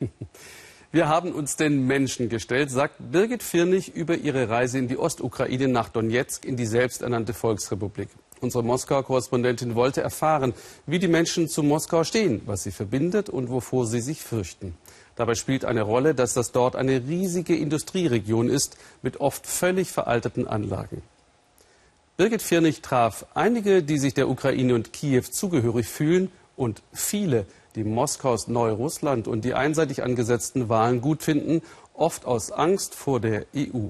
Wir haben uns den Menschen gestellt, sagt Birgit Firnig über ihre Reise in die Ostukraine nach Donetsk in die selbsternannte Volksrepublik. Unsere Moskauer Korrespondentin wollte erfahren, wie die Menschen zu Moskau stehen, was sie verbindet und wovor sie sich fürchten. Dabei spielt eine Rolle, dass das dort eine riesige Industrieregion ist mit oft völlig veralteten Anlagen. Birgit Firnig traf einige, die sich der Ukraine und Kiew zugehörig fühlen und viele, die Moskaus Neurussland und die einseitig angesetzten Wahlen gut finden, oft aus Angst vor der EU.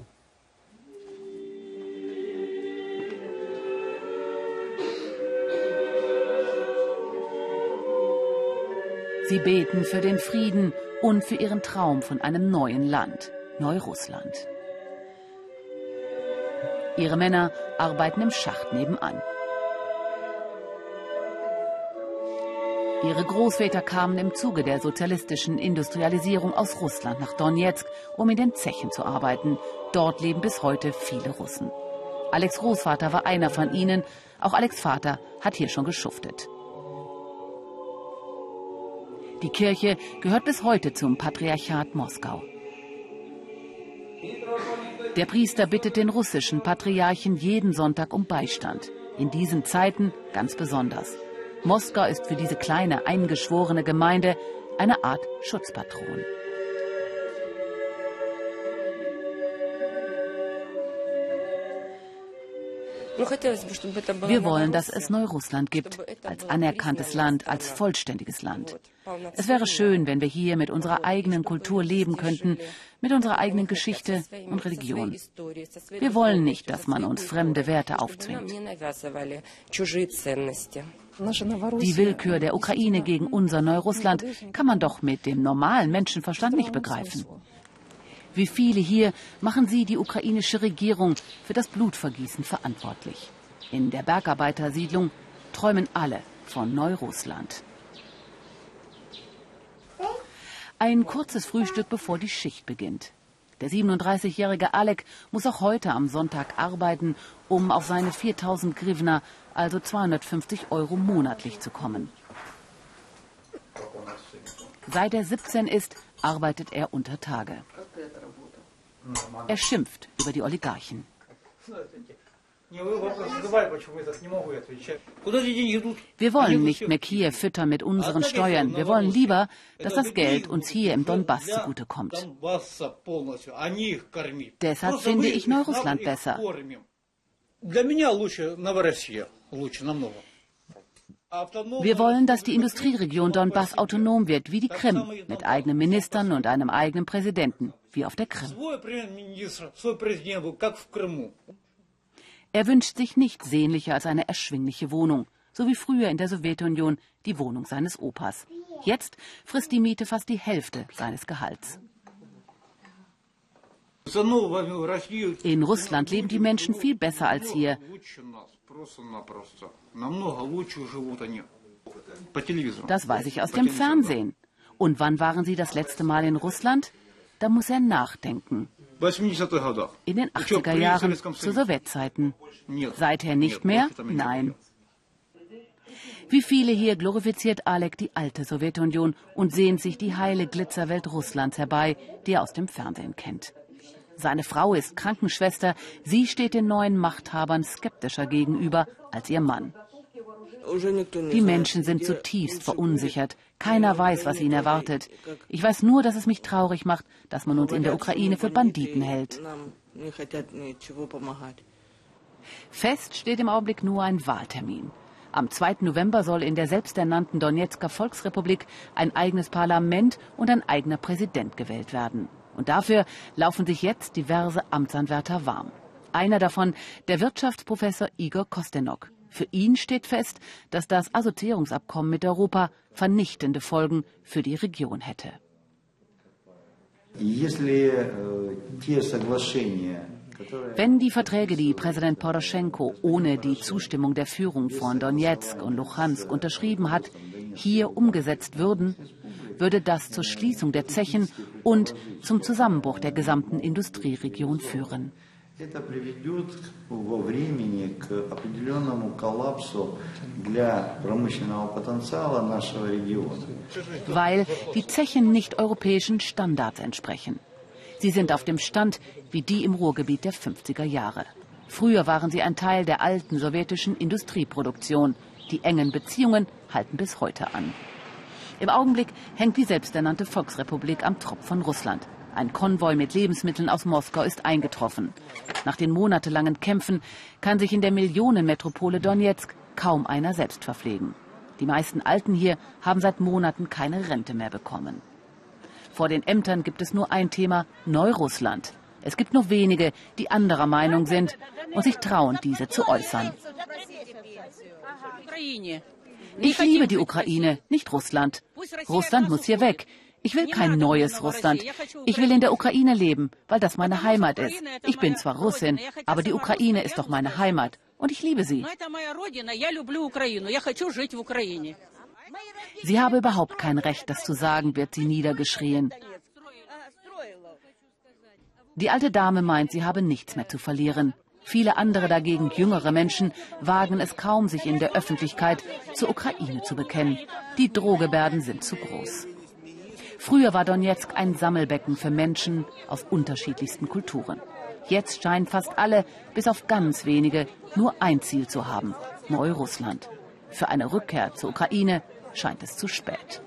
Sie beten für den Frieden und für ihren Traum von einem neuen Land, Neurussland. Ihre Männer arbeiten im Schacht nebenan. Ihre Großväter kamen im Zuge der sozialistischen Industrialisierung aus Russland nach Donetsk, um in den Zechen zu arbeiten. Dort leben bis heute viele Russen. Alex Großvater war einer von ihnen. Auch Alex Vater hat hier schon geschuftet. Die Kirche gehört bis heute zum Patriarchat Moskau. Der Priester bittet den russischen Patriarchen jeden Sonntag um Beistand. In diesen Zeiten ganz besonders. Moskau ist für diese kleine eingeschworene Gemeinde eine Art Schutzpatron. Wir wollen, dass es Neurussland gibt, als anerkanntes Land, als vollständiges Land. Es wäre schön, wenn wir hier mit unserer eigenen Kultur leben könnten, mit unserer eigenen Geschichte und Religion. Wir wollen nicht, dass man uns fremde Werte aufzwingt. Die Willkür der Ukraine gegen unser Neurussland kann man doch mit dem normalen Menschenverstand nicht begreifen. Wie viele hier machen sie die ukrainische Regierung für das Blutvergießen verantwortlich. In der Bergarbeitersiedlung träumen alle von Neurussland. Ein kurzes Frühstück, bevor die Schicht beginnt. Der 37-jährige Alek muss auch heute am Sonntag arbeiten, um auf seine 4000 Grivna, also 250 Euro monatlich zu kommen. Seit er 17 ist, arbeitet er unter Tage. Er schimpft über die Oligarchen. Wir wollen nicht mehr Kiew füttern mit unseren Steuern. Wir wollen lieber, dass das Geld uns hier im Donbass zugutekommt. Deshalb finde ich Neurussland besser. Wir wollen, dass die Industrieregion Donbass autonom wird, wie die Krim, mit eigenen Ministern und einem eigenen Präsidenten, wie auf der Krim. Er wünscht sich nichts sehnlicher als eine erschwingliche Wohnung, so wie früher in der Sowjetunion die Wohnung seines Opas. Jetzt frisst die Miete fast die Hälfte seines Gehalts. In Russland leben die Menschen viel besser als hier. Das weiß ich aus dem Fernsehen. Und wann waren Sie das letzte Mal in Russland? Da muss er nachdenken. In den 80er Jahren, zu Sowjetzeiten. Seither nicht mehr? Nein. Wie viele hier glorifiziert Alek die alte Sowjetunion und sehnt sich die heile Glitzerwelt Russlands herbei, die er aus dem Fernsehen kennt. Seine Frau ist Krankenschwester. Sie steht den neuen Machthabern skeptischer gegenüber als ihr Mann. Die Menschen sind zutiefst verunsichert. Keiner weiß, was ihn erwartet. Ich weiß nur, dass es mich traurig macht, dass man uns in der Ukraine für Banditen hält. Fest steht im Augenblick nur ein Wahltermin. Am 2. November soll in der selbsternannten Donetsker Volksrepublik ein eigenes Parlament und ein eigener Präsident gewählt werden. Und dafür laufen sich jetzt diverse Amtsanwärter warm. Einer davon der Wirtschaftsprofessor Igor Kostenok. Für ihn steht fest, dass das Assoziierungsabkommen mit Europa vernichtende Folgen für die Region hätte. Wenn die Verträge, die Präsident Poroschenko ohne die Zustimmung der Führung von Donetsk und Luhansk unterschrieben hat, hier umgesetzt würden, würde das zur Schließung der Zechen und zum Zusammenbruch der gesamten Industrieregion führen. Это приведет во времени к определенному коллапсу для промышленного потенциала нашего региона. Weil die Zechen nicht europäischen Standards entsprechen. Sie sind auf dem Stand wie die im Ruhrgebiet der 50er Jahre. Früher waren sie ein Teil der alten sowjetischen Industrieproduktion. Die engen Beziehungen halten bis heute an. Im Augenblick hängt die selbsternannte Volksrepublik am Tropf von Russland. Ein Konvoi mit Lebensmitteln aus Moskau ist eingetroffen. Nach den monatelangen Kämpfen kann sich in der Millionenmetropole Donetsk kaum einer selbst verpflegen. Die meisten Alten hier haben seit Monaten keine Rente mehr bekommen. Vor den Ämtern gibt es nur ein Thema Neurussland. Es gibt nur wenige, die anderer Meinung sind und sich trauen, diese zu äußern. Ich liebe die Ukraine, nicht Russland. Russland muss hier weg. Ich will kein neues Russland. Ich will in der Ukraine leben, weil das meine Heimat ist. Ich bin zwar Russin, aber die Ukraine ist doch meine Heimat und ich liebe sie. Sie habe überhaupt kein Recht, das zu sagen, wird sie niedergeschrien. Die alte Dame meint, sie habe nichts mehr zu verlieren. Viele andere dagegen, jüngere Menschen, wagen es kaum, sich in der Öffentlichkeit zur Ukraine zu bekennen. Die Drohgebärden sind zu groß. Früher war Donetsk ein Sammelbecken für Menschen aus unterschiedlichsten Kulturen. Jetzt scheinen fast alle, bis auf ganz wenige, nur ein Ziel zu haben, Neurussland. Für eine Rückkehr zur Ukraine scheint es zu spät.